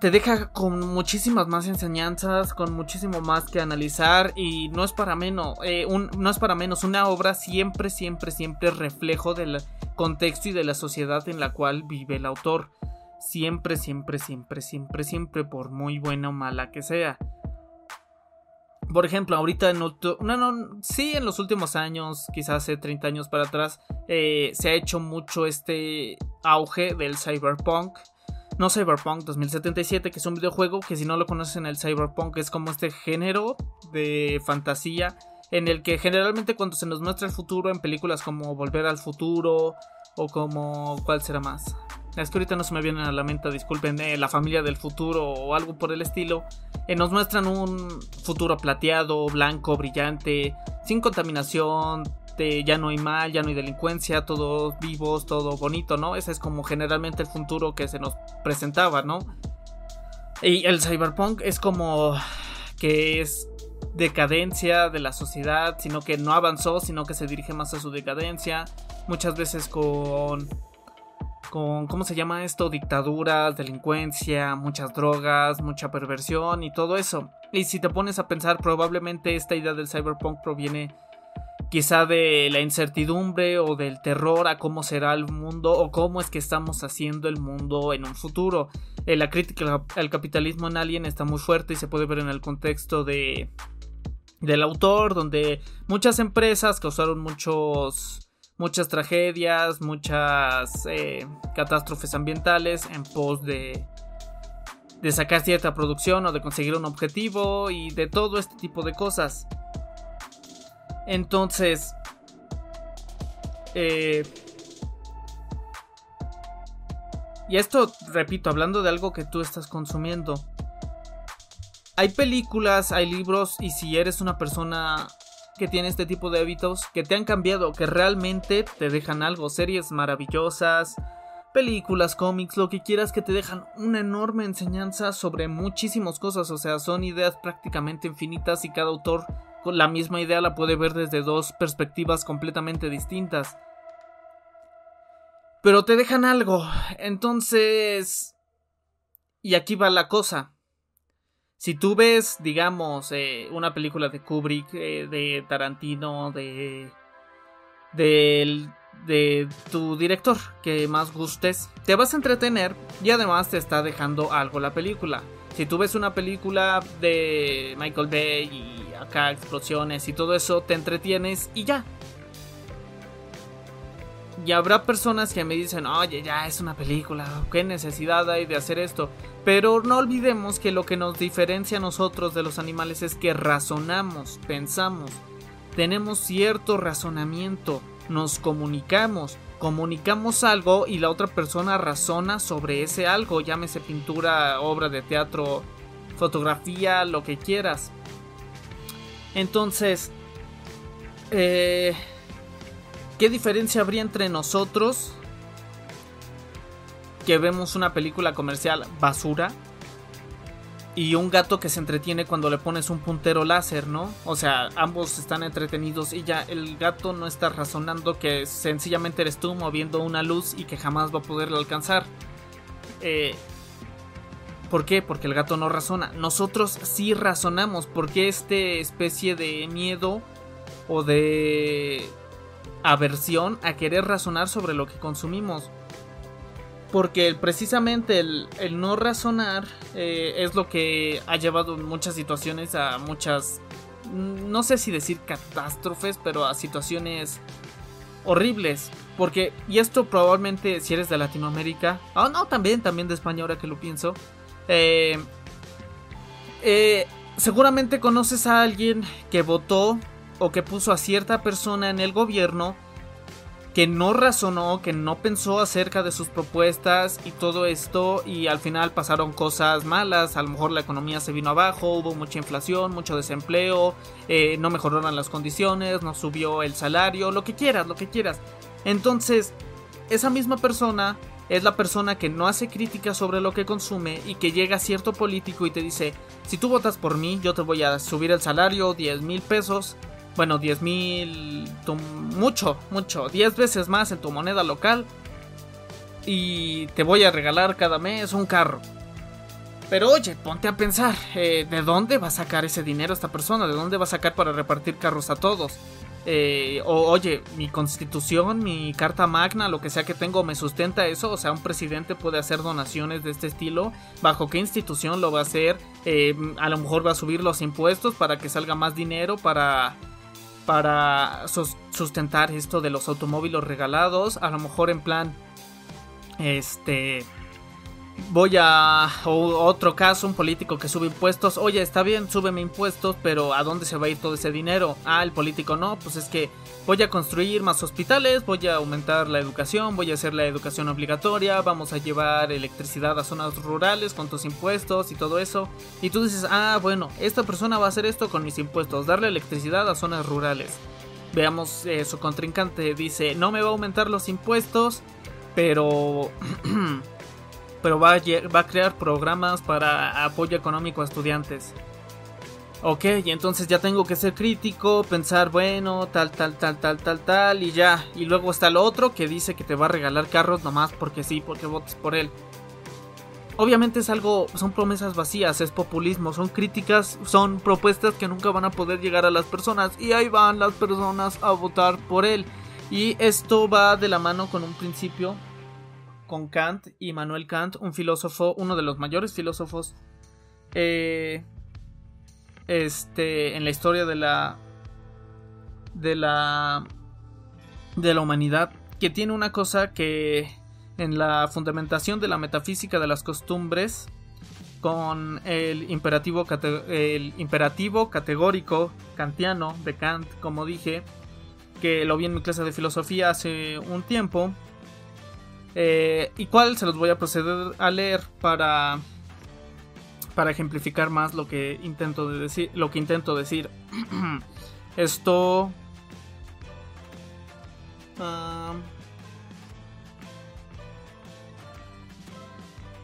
te deja con muchísimas más enseñanzas, con muchísimo más que analizar y no es para menos, eh, no es para menos, una obra siempre, siempre, siempre reflejo del contexto y de la sociedad en la cual vive el autor. Siempre, siempre, siempre, siempre, siempre, por muy buena o mala que sea. Por ejemplo, ahorita en no, no, sí, en los últimos años, quizás hace 30 años para atrás, eh, se ha hecho mucho este auge del cyberpunk no Cyberpunk 2077, que es un videojuego que si no lo conocen el Cyberpunk es como este género de fantasía en el que generalmente cuando se nos muestra el futuro en películas como Volver al Futuro o como ¿cuál será más? Es que ahorita no se me vienen a la mente, disculpen, La familia del futuro o algo por el estilo. Eh, nos muestran un futuro plateado, blanco, brillante, sin contaminación, ya no hay mal, ya no hay delincuencia, todos vivos, todo bonito, ¿no? Ese es como generalmente el futuro que se nos presentaba, ¿no? Y el cyberpunk es como que es decadencia de la sociedad, sino que no avanzó, sino que se dirige más a su decadencia, muchas veces con con ¿cómo se llama esto? dictaduras, delincuencia, muchas drogas, mucha perversión y todo eso. Y si te pones a pensar, probablemente esta idea del cyberpunk proviene quizá de la incertidumbre o del terror a cómo será el mundo o cómo es que estamos haciendo el mundo en un futuro. Eh, la crítica al capitalismo en Alien está muy fuerte y se puede ver en el contexto de del autor, donde muchas empresas causaron muchos muchas tragedias, muchas eh, catástrofes ambientales en pos de de sacar cierta producción o de conseguir un objetivo y de todo este tipo de cosas. Entonces, eh, y esto, repito, hablando de algo que tú estás consumiendo. Hay películas, hay libros y si eres una persona que tiene este tipo de hábitos que te han cambiado, que realmente te dejan algo, series maravillosas, películas, cómics, lo que quieras que te dejan una enorme enseñanza sobre muchísimas cosas, o sea, son ideas prácticamente infinitas y cada autor la misma idea la puede ver desde dos perspectivas completamente distintas. Pero te dejan algo. Entonces... Y aquí va la cosa. Si tú ves, digamos, eh, una película de Kubrick, eh, de Tarantino, de, de, de tu director que más gustes, te vas a entretener y además te está dejando algo la película. Si tú ves una película de Michael Bay y acá explosiones y todo eso, te entretienes y ya. Y habrá personas que me dicen, oye, ya es una película, ¿qué necesidad hay de hacer esto? Pero no olvidemos que lo que nos diferencia a nosotros de los animales es que razonamos, pensamos, tenemos cierto razonamiento, nos comunicamos, comunicamos algo y la otra persona razona sobre ese algo, llámese pintura, obra de teatro, fotografía, lo que quieras. Entonces, eh, ¿qué diferencia habría entre nosotros que vemos una película comercial basura y un gato que se entretiene cuando le pones un puntero láser, ¿no? O sea, ambos están entretenidos y ya el gato no está razonando que sencillamente eres tú moviendo una luz y que jamás va a poderle alcanzar. Eh, ¿Por qué? Porque el gato no razona. Nosotros sí razonamos. porque este especie de miedo o de aversión a querer razonar sobre lo que consumimos? porque precisamente el, no razonar eh, es lo que ha llevado en muchas situaciones a muchas, mm, no sé si decir catástrofes, pero a situaciones horribles. Porque, y esto probablemente si eres de Latinoamérica, oh no, también, también de España ahora que lo pienso, eh, eh, seguramente conoces a alguien que votó o que puso a cierta persona en el gobierno que no razonó, que no pensó acerca de sus propuestas y todo esto y al final pasaron cosas malas, a lo mejor la economía se vino abajo, hubo mucha inflación, mucho desempleo, eh, no mejoraron las condiciones, no subió el salario, lo que quieras, lo que quieras. Entonces, esa misma persona es la persona que no hace críticas sobre lo que consume y que llega a cierto político y te dice, si tú votas por mí, yo te voy a subir el salario 10 mil pesos bueno, 10 mil, mucho, mucho, 10 veces más en tu moneda local. Y te voy a regalar cada mes un carro. Pero oye, ponte a pensar, eh, ¿de dónde va a sacar ese dinero esta persona? ¿De dónde va a sacar para repartir carros a todos? Eh, o, oye, mi constitución, mi carta magna, lo que sea que tengo, me sustenta eso. O sea, un presidente puede hacer donaciones de este estilo. ¿Bajo qué institución lo va a hacer? Eh, a lo mejor va a subir los impuestos para que salga más dinero para para sustentar esto de los automóviles regalados. A lo mejor en plan, este, voy a otro caso, un político que sube impuestos. Oye, está bien, súbeme impuestos, pero ¿a dónde se va a ir todo ese dinero? Ah, el político no, pues es que voy a construir más hospitales, voy a aumentar la educación, voy a hacer la educación obligatoria, vamos a llevar electricidad a zonas rurales con tus impuestos y todo eso. Y tú dices, ah, bueno, esta persona va a hacer esto con mis impuestos, darle electricidad a zonas rurales. Veamos, eh, su contrincante dice, no me va a aumentar los impuestos, pero... (clears throat) pero va a, crear programas para apoyo económico a estudiantes. Ok, y entonces ya tengo que ser crítico, pensar, bueno, tal, tal, tal, tal, tal, tal, y ya. Y luego está el otro que dice que te va a regalar carros nomás porque sí, porque votes por él. Obviamente es algo, son promesas vacías, es populismo, son críticas, son propuestas que nunca van a poder llegar a las personas. Y ahí van las personas a votar por él. Y esto va de la mano con un principio con Kant y Manuel Kant, un filósofo, uno de los mayores filósofos eh, este, en la historia de la de la de la humanidad, que tiene una cosa que en la fundamentación de la metafísica de las costumbres con el imperativo, el imperativo categórico kantiano de Kant, como dije, que lo vi en mi clase de filosofía hace un tiempo, eh, y cuál se los voy a proceder a leer para para ejemplificar más lo que intento de decir lo que intento decir. (clears throat) Esto uh,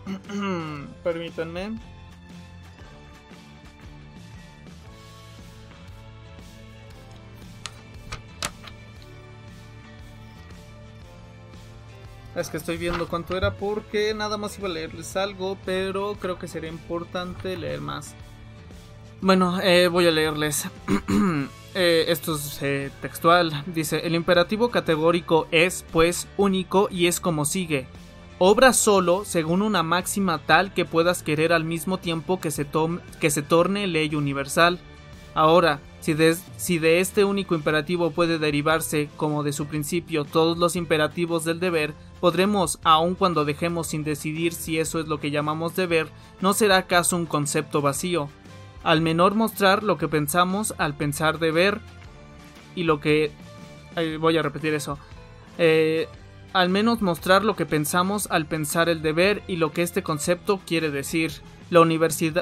(clears throat) permítanme Es que estoy viendo cuánto era porque nada más iba a leerles algo, pero creo que sería importante leer más. Bueno, eh, voy a leerles. (clears throat) eh, esto es eh, textual. Dice, el imperativo categórico es, pues, único y es como sigue. Obra solo según una máxima tal que puedas querer al mismo tiempo que se, que se torne ley universal. Ahora, Si de, si de este único imperativo puede derivarse, como de su principio, todos los imperativos del deber, podremos, aun cuando dejemos sin decidir si eso es lo que llamamos deber, ¿no será acaso un concepto vacío? Al menor mostrar lo que pensamos al pensar deber y lo que... voy a repetir eso. Eh, al menos mostrar lo que pensamos al pensar el deber y lo que este concepto quiere decir. La,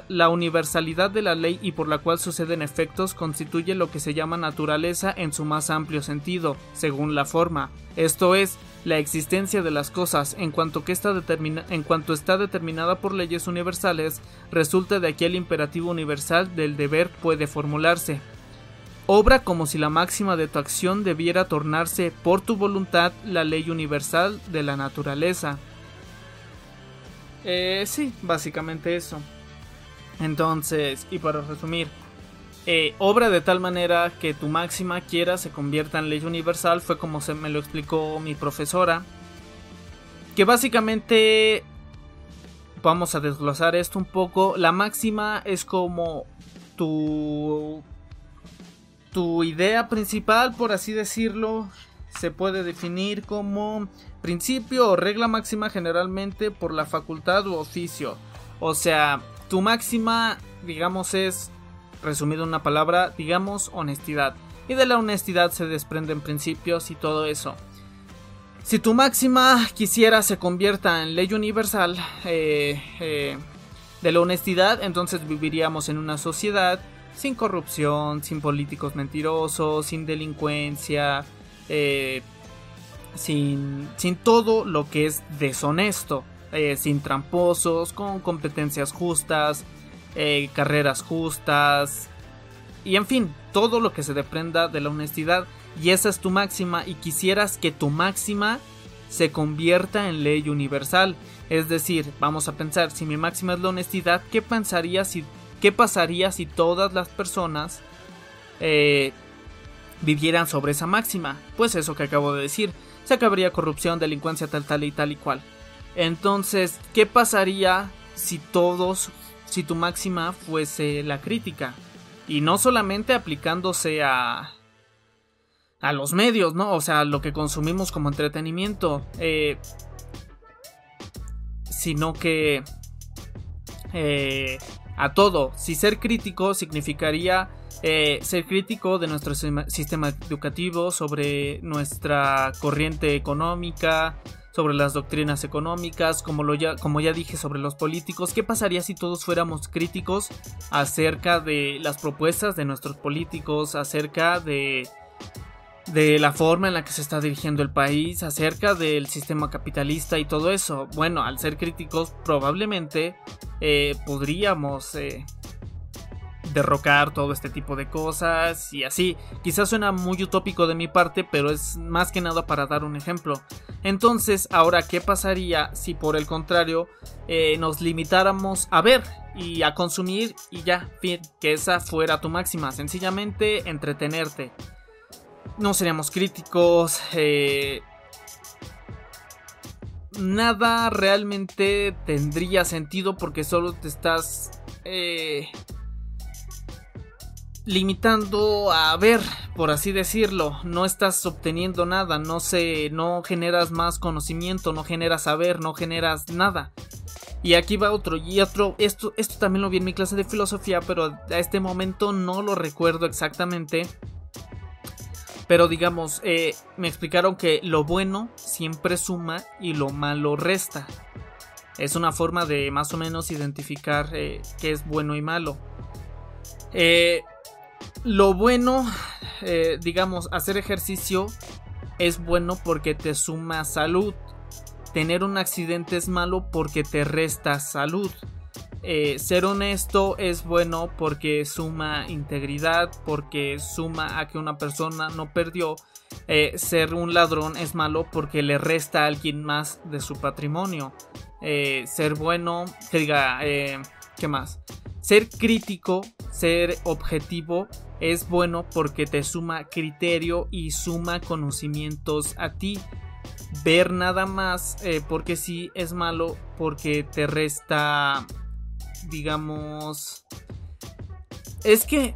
la, universalidad de la ley y por la cual suceden efectos constituye lo que se llama naturaleza en su más amplio sentido, según la forma, esto es, la existencia de las cosas en cuanto, que está, en cuanto está determinada por leyes universales, resulta de aquí el imperativo universal del deber puede formularse. Obra como si la máxima de tu acción debiera tornarse por tu voluntad la ley universal de la naturaleza. Eh, sí, básicamente eso. Entonces, y para resumir, eh, obra de tal manera que tu máxima quiera se convierta en ley universal fue como se me lo explicó mi profesora. Que básicamente, vamos a desglosar esto un poco, la máxima es como tu tu idea principal, por así decirlo, se puede definir como principio o regla máxima generalmente por la facultad u oficio. O sea, tu máxima, digamos, es, resumido en una palabra, digamos, honestidad. Y de la honestidad se desprenden principios y todo eso. Si tu máxima quisiera se convierta en ley universal eh, eh, de la honestidad, entonces viviríamos en una sociedad sin corrupción, sin políticos mentirosos, sin delincuencia, eh, sin, sin todo lo que es deshonesto, sin tramposos, con competencias justas, eh, carreras justas, y en fin, todo lo que se desprenda de la honestidad. Y esa es tu máxima y quisieras que tu máxima se convierta en ley universal. Es decir, vamos a pensar, si mi máxima es la honestidad, ¿qué pensaría si ¿Qué pasaría si todas las personas eh, vivieran sobre esa máxima? Pues eso que acabo de decir. Se acabaría corrupción, delincuencia, tal, tal y tal y cual. Entonces, ¿qué pasaría si todos, si tu máxima fuese la crítica? Y no solamente aplicándose a, a los medios, ¿no? O sea, lo que consumimos como entretenimiento. Eh, sino que eh, a todo. Si ser crítico significaría eh, ser crítico de nuestro sistema educativo, sobre nuestra corriente económica, sobre las doctrinas económicas, como, lo ya, como ya dije sobre los políticos. ¿Qué pasaría si todos fuéramos críticos acerca de las propuestas de nuestros políticos, acerca de de la forma en la que se está dirigiendo el país, acerca del sistema capitalista y todo eso. Bueno, al ser críticos probablemente eh, podríamos eh, derrocar todo este tipo de cosas y así. Quizás suena muy utópico de mi parte, pero es más que nada para dar un ejemplo. Entonces, ahora, ¿qué pasaría si por el contrario eh, nos limitáramos a ver y a consumir y ya, fin, que esa fuera tu máxima? Sencillamente entretenerte no seríamos críticos. Eh, nada realmente tendría sentido porque solo te estás eh, limitando a ver, por así decirlo. No estás obteniendo nada, no sé, no generas más conocimiento, no generas saber, no generas nada. Y aquí va otro, y otro, esto, esto también lo vi en mi clase de filosofía, pero a este momento no lo recuerdo exactamente. Pero digamos, eh, me explicaron que lo bueno siempre suma y lo malo resta. Es una forma de más o menos identificar eh, qué es bueno y malo. Eh, lo bueno, digamos, hacer ejercicio es bueno porque te suma salud. Tener un accidente es malo porque te resta salud. Eh, ser honesto es bueno porque suma integridad, porque suma a que una persona no perdió. Eh, ser un ladrón es malo porque le resta a alguien más de su patrimonio. Eh, ser bueno, que diga, ¿qué más? Ser crítico, ser objetivo es bueno porque te suma criterio y suma conocimientos a ti. Ver nada más porque sí es malo porque te resta digamos... Es que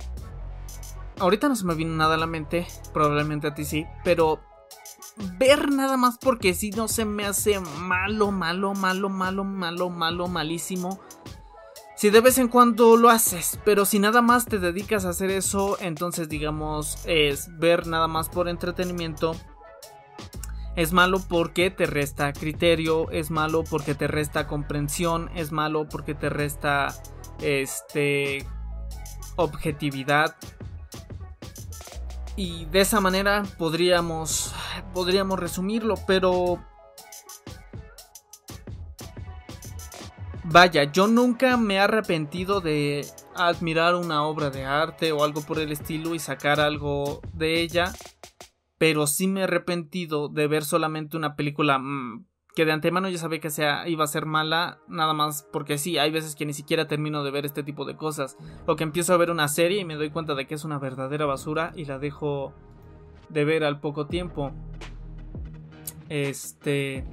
ahorita no se me viene nada a la mente, probablemente a ti sí, pero ver nada más porque si no se me hace malo, malo, malo, malo, malo, malo, malísimo. Si de vez en cuando lo haces, pero si nada más te dedicas a hacer eso, entonces digamos es ver nada más por entretenimiento. Es malo porque te resta criterio, es malo porque te resta comprensión, es malo porque te resta este objetividad. Y de esa manera podríamos podríamos resumirlo, pero Vaya, yo nunca me he arrepentido de admirar una obra de arte o algo por el estilo y sacar algo de ella, pero sí me he arrepentido de ver solamente una película mm, que de antemano ya sabía que iba a ser mala, nada más porque sí, hay veces que ni siquiera termino de ver este tipo de cosas, o que empiezo a ver una serie y me doy cuenta de que es una verdadera basura y la dejo de ver al poco tiempo. Este...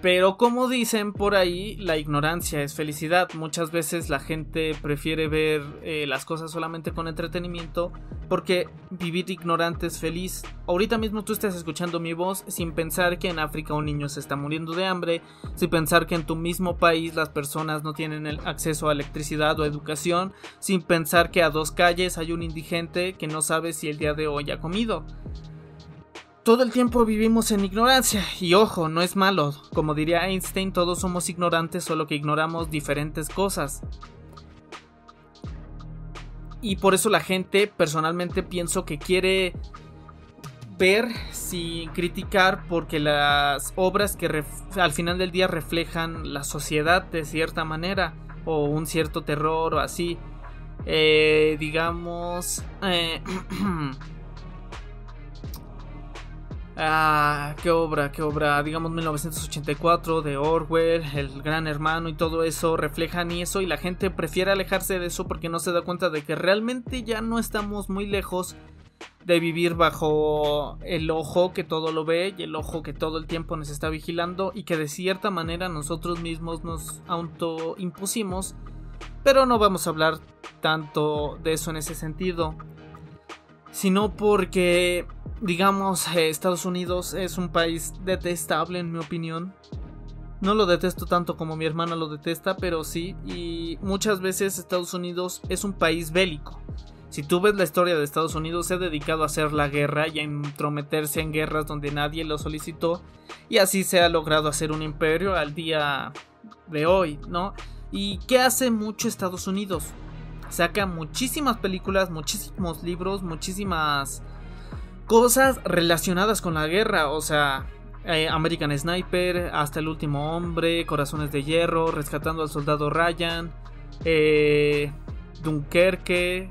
Pero como dicen por ahí, la ignorancia es felicidad. Muchas veces la gente prefiere ver eh, las cosas solamente con entretenimiento porque vivir ignorante es feliz. Ahorita mismo tú estás escuchando mi voz sin pensar que en África un niño se está muriendo de hambre, sin pensar que en tu mismo país las personas no tienen el acceso a electricidad o educación, sin pensar que a dos calles hay un indigente que no sabe si el día de hoy ha comido todo el tiempo vivimos en ignorancia. Y ojo, no es malo. Como diría Einstein, todos somos ignorantes, solo que ignoramos diferentes cosas. Y por eso la gente, personalmente, pienso que quiere ver sin criticar porque las obras que al final del día reflejan la sociedad de cierta manera o un cierto terror o así eh, digamos eh, (clears throat) Ah, qué obra, qué obra, digamos 1984 de Orwell, El Gran Hermano y todo eso reflejan eso y la gente prefiere alejarse de eso porque no se da cuenta de que realmente ya no estamos muy lejos de vivir bajo el ojo que todo lo ve y el ojo que todo el tiempo nos está vigilando y que de cierta manera nosotros mismos nos autoimpusimos, pero no vamos a hablar tanto de eso en ese sentido, sino porque digamos, eh, Estados Unidos es un país detestable en mi opinión. No lo detesto tanto como mi hermana lo detesta, pero sí, y muchas veces Estados Unidos es un país bélico. Si tú ves la historia de Estados Unidos, se ha dedicado a hacer la guerra y a entrometerse en guerras donde nadie lo solicitó, y así se ha logrado hacer un imperio al día de hoy, ¿no? ¿Y qué hace mucho Estados Unidos? Saca muchísimas películas, muchísimos libros, muchísimas cosas relacionadas con la guerra, o sea, eh, American Sniper, Hasta el último hombre, Corazones de Hierro, Rescatando al Soldado Ryan, eh, Dunkerque,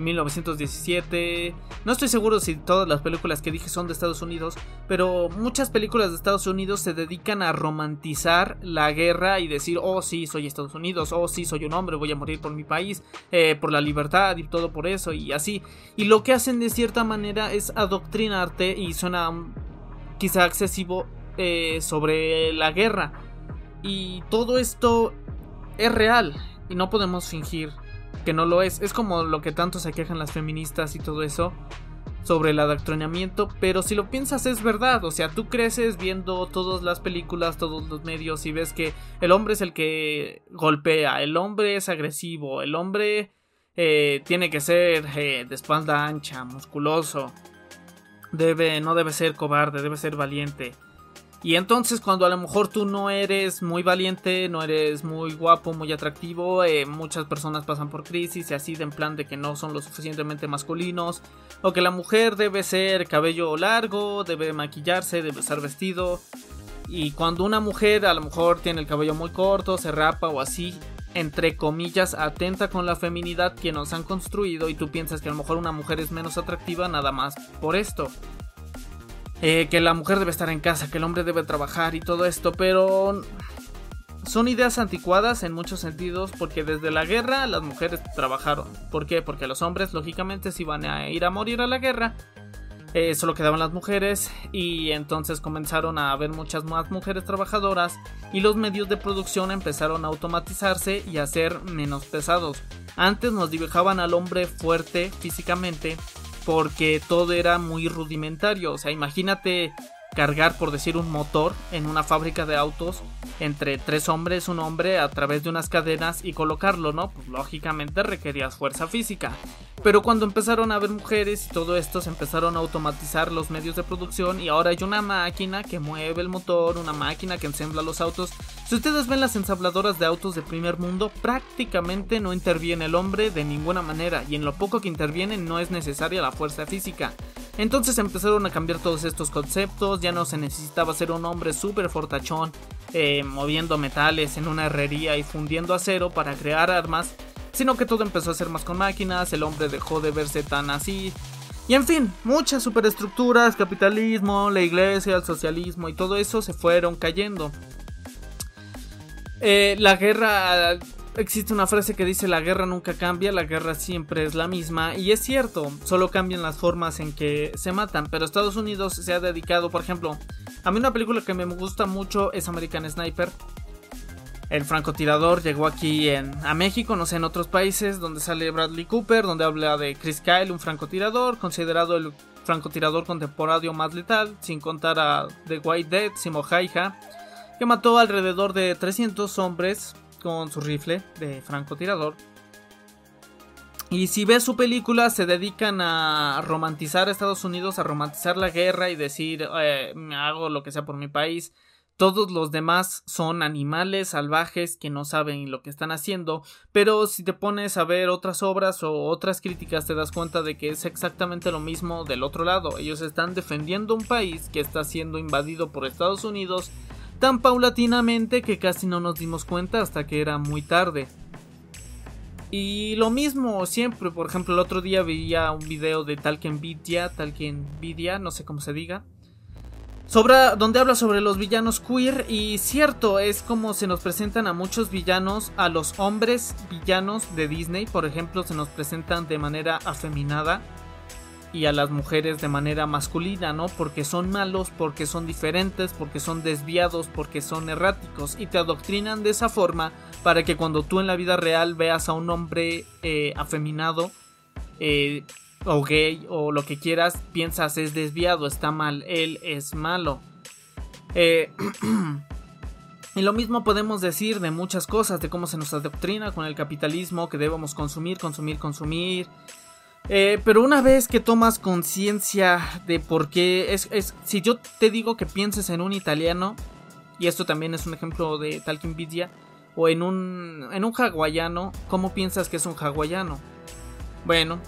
1917. Eh, no estoy seguro si todas las películas que dije son de Estados Unidos, pero muchas películas de Estados Unidos se dedican a romantizar la guerra y decir, oh sí, soy Estados Unidos, oh sí, soy un hombre, voy a morir por mi país, eh, por la libertad y todo por eso y así. Y lo que hacen de cierta manera es adoctrinarte y suena quizá excesivo eh, sobre la guerra. Y todo esto es real y no podemos fingir que no lo es. Es como lo que tanto se quejan las feministas y todo eso sobre el adoctrinamiento, pero si lo piensas es verdad, o sea, tú creces viendo todas las películas, todos los medios y ves que el hombre es el que golpea, el hombre es agresivo, el hombre eh, tiene que ser eh, de espalda ancha, musculoso, debe, no debe ser cobarde, debe ser valiente. Y entonces cuando a lo mejor tú no eres muy valiente, no eres muy guapo, muy atractivo, eh, muchas personas pasan por crisis y así de en plan de que no son lo suficientemente masculinos, o que la mujer debe ser cabello largo, debe maquillarse, debe estar vestido. Y cuando una mujer a lo mejor tiene el cabello muy corto, se rapa o así, entre comillas, atenta con la feminidad que nos han construido y tú piensas que a lo mejor una mujer es menos atractiva nada más por esto. Eh, que la mujer debe estar en casa, que el hombre debe trabajar y todo esto, pero son ideas anticuadas en muchos sentidos porque desde la guerra las mujeres trabajaron. ¿Por qué? Porque los hombres lógicamente si van a ir a morir a la guerra eh, solo quedaban las mujeres y entonces comenzaron a haber muchas más mujeres trabajadoras y los medios de producción empezaron a automatizarse y a ser menos pesados. Antes nos dibujaban al hombre fuerte físicamente porque todo era muy rudimentario, o sea, imagínate cargar, por decir, un motor en una fábrica de autos entre tres hombres, un hombre a través de unas cadenas y colocarlo, ¿no? Pues lógicamente requerías fuerza física. Pero cuando empezaron a haber mujeres y todo esto, se empezaron a automatizar los medios de producción y ahora hay una máquina que mueve el motor, una máquina que ensambla los autos. Si ustedes ven las ensambladoras de autos de primer mundo, prácticamente no interviene el hombre de ninguna manera y en lo poco que interviene no es necesaria la fuerza física. Entonces empezaron a cambiar todos estos conceptos, ya no se necesitaba ser un hombre súper fortachón, eh, moviendo metales en una herrería y fundiendo acero para crear armas, sino que todo empezó a ser más con máquinas, el hombre dejó de verse tan así. Y en fin, muchas superestructuras, capitalismo, la iglesia, el socialismo y todo eso se fueron cayendo. Eh, la guerra existe una frase que dice la guerra nunca cambia, la guerra siempre es la misma y es cierto, solo cambian las formas en que se matan, pero Estados Unidos se ha dedicado, por ejemplo, a mí una película que me gusta mucho es American Sniper. El francotirador llegó aquí en, a México, no sé, en otros países, donde sale Bradley Cooper, donde habla de Chris Kyle, un francotirador, considerado el francotirador contemporáneo más letal, sin contar a The White Dead, Simo que mató alrededor de 300 hombres con su rifle de francotirador. Y si ves su película, se dedican a romantizar a Estados Unidos, a romantizar la guerra y decir, eh, hago lo que sea por mi país. Todos los demás son animales salvajes que no saben lo que están haciendo, pero si te pones a ver otras obras o otras críticas te das cuenta de que es exactamente lo mismo del otro lado. Ellos están defendiendo un país que está siendo invadido por Estados Unidos tan paulatinamente que casi no nos dimos cuenta hasta que era muy tarde. Y lo mismo siempre, por ejemplo, el otro día veía un video de tal que Nvidia, tal que Nvidia, no sé cómo se diga, sobre, donde habla sobre los villanos queer y cierto, es como se nos presentan a muchos villanos, a los hombres villanos de Disney, por ejemplo, se nos presentan de manera afeminada y a las mujeres de manera masculina, ¿no? Porque son malos, porque son diferentes, porque son desviados, porque son erráticos y te adoctrinan de esa forma para que cuando tú en la vida real veas a un hombre eh, afeminado eh, o gay o lo que quieras, piensas es desviado, está mal, él es malo. Eh, (clears throat) y lo mismo podemos decir de muchas cosas, de cómo se nos adoctrina con el capitalismo, que debemos consumir, consumir, consumir, eh, pero una vez que tomas conciencia de por qué es, si yo te digo que pienses en un italiano, y esto también es un ejemplo de tal que o en un, en un hawaiano, ¿cómo piensas que es un hawaiano? Bueno,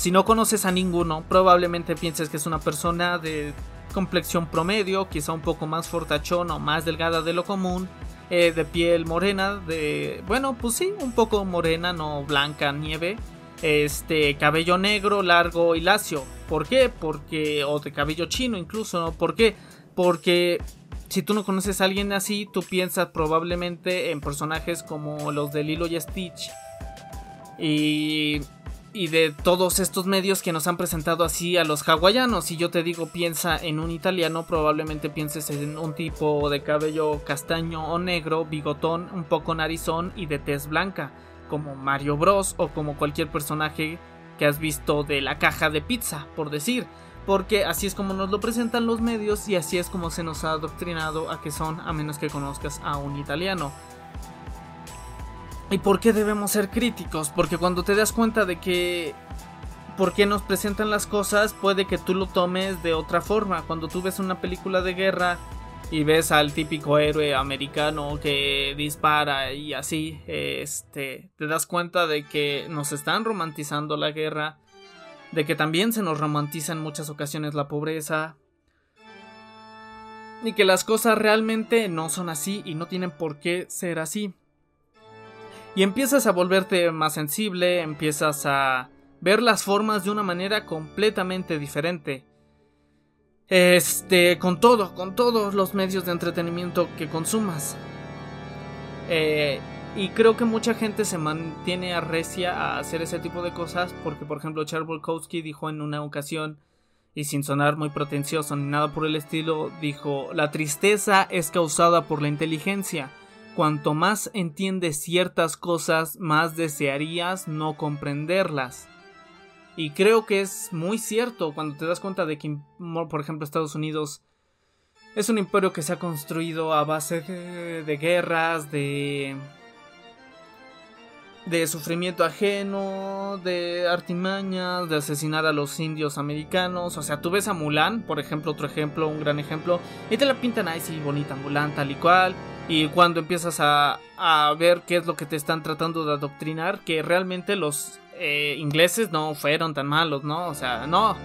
si no conoces a ninguno, probablemente pienses que es una persona de complexión promedio, quizá un poco más fortachón o más delgada de lo común, eh, de piel morena, de... bueno, pues sí, un poco morena, no blanca, nieve este cabello negro, largo y lacio. ¿Por qué? Porque o de cabello chino incluso, ¿no? ¿Por qué? Porque si tú no conoces a alguien así, tú piensas probablemente en personajes como los de Lilo y Stitch y y de todos estos medios que nos han presentado así a los hawaianos. Si yo te digo piensa en un italiano, probablemente pienses en un tipo de cabello castaño o negro, bigotón, un poco narizón y de tez blanca como Mario Bros o como cualquier personaje que has visto de la caja de pizza, por decir, porque así es como nos lo presentan los medios y así es como se nos ha adoctrinado a que son a menos que conozcas a un italiano. ¿Y por qué debemos ser críticos? Porque cuando te das cuenta de que por qué nos presentan las cosas, puede que tú lo tomes de otra forma. Cuando tú ves una película de guerra y ves al típico héroe americano que dispara y así, este, te das cuenta de que nos están romantizando la guerra, de que también se nos romantiza en muchas ocasiones la pobreza, y que las cosas realmente no son así y no tienen por qué ser así. Y empiezas a volverte más sensible, empiezas a ver las formas de una manera completamente diferente. Este, con todo, con todos los medios de entretenimiento que consumas. Eh, y creo que mucha gente se mantiene arrecia a hacer ese tipo de cosas porque, por ejemplo, Charles Bukowski dijo en una ocasión y sin sonar muy pretencioso ni nada por el estilo, dijo, la tristeza es causada por la inteligencia. Cuanto más entiendes ciertas cosas, más desearías no comprenderlas. Y creo que es muy cierto cuando te das cuenta de que, por ejemplo, Estados Unidos es un imperio que se ha construido a base de, guerras, de de sufrimiento ajeno, de artimañas, de asesinar a los indios americanos. O sea, tú ves a Mulan, por ejemplo, otro ejemplo, un gran ejemplo, y te la pintan ahí, bonita Mulan, tal y cual. Y cuando empiezas a, a ver qué es lo que te están tratando de adoctrinar, que realmente los eh, ingleses no fueron tan malos, ¿no? O sea, no,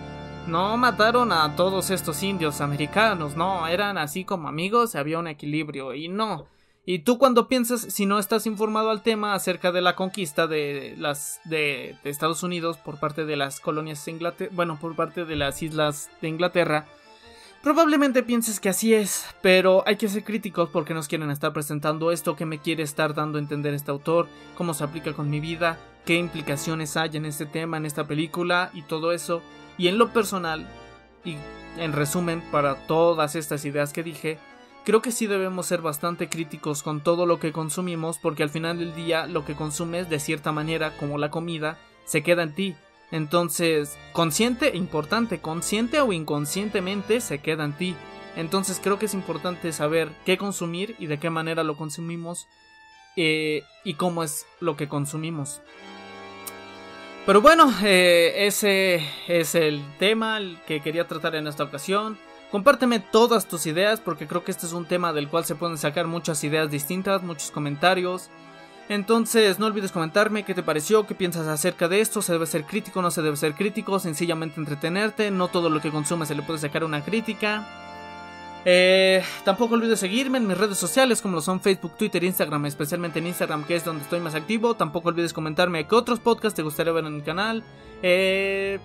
no mataron a todos estos indios americanos, no, eran así como amigos, había un equilibrio y no. Y tú cuando piensas, si no estás informado al tema acerca de la conquista de las de, Estados Unidos por parte de las colonias Inglaterra, bueno, por parte de las islas de Inglaterra, probablemente pienses que así es, pero hay que ser críticos porque nos quieren estar presentando esto que me quiere estar dando a entender este autor, cómo se aplica con mi vida, qué implicaciones hay en este tema, en esta película y todo eso. Y en lo personal, y en resumen, para todas estas ideas que dije, creo que sí debemos ser bastante críticos con todo lo que consumimos porque al final del día lo que consumes de cierta manera como la comida se queda en ti. Entonces, consciente e importante, consciente o inconscientemente se queda en ti. Entonces creo que es importante saber qué consumir y de qué manera lo consumimos eh, y cómo es lo que consumimos. Pero bueno, eh, ese es el tema que quería tratar en esta ocasión. Compárteme todas tus ideas porque creo que este es un tema del cual se pueden sacar muchas ideas distintas, muchos comentarios. Entonces no olvides comentarme qué te pareció, qué piensas acerca de esto, se debe ser crítico, no se debe ser crítico, sencillamente entretenerte, no todo lo que consumes se le puede sacar una crítica. Eh, tampoco olvides seguirme en mis redes sociales como lo son Facebook, Twitter, Instagram, especialmente en Instagram que es donde estoy más activo. Tampoco olvides comentarme qué otros podcasts te gustaría ver en el canal. Eh,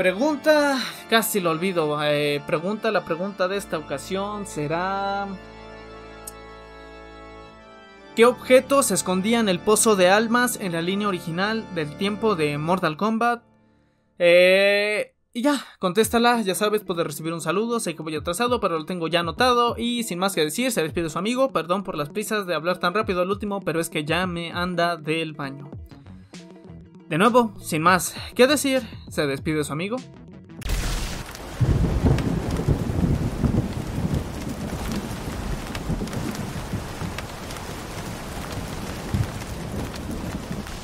pregunta, casi lo olvido. Eh, pregunta, la pregunta de esta ocasión será... ¿Qué objeto se escondía en el pozo de almas en la línea original del tiempo de Mortal Kombat? Eh... Y ya, contéstala, ya sabes, puedes recibir un saludo, sé que voy atrasado, pero lo tengo ya anotado y sin más que decir, se despide su amigo, perdón por las prisas de hablar tan rápido al último, pero es que ya me anda del baño. De nuevo, sin más que decir, se despide su amigo,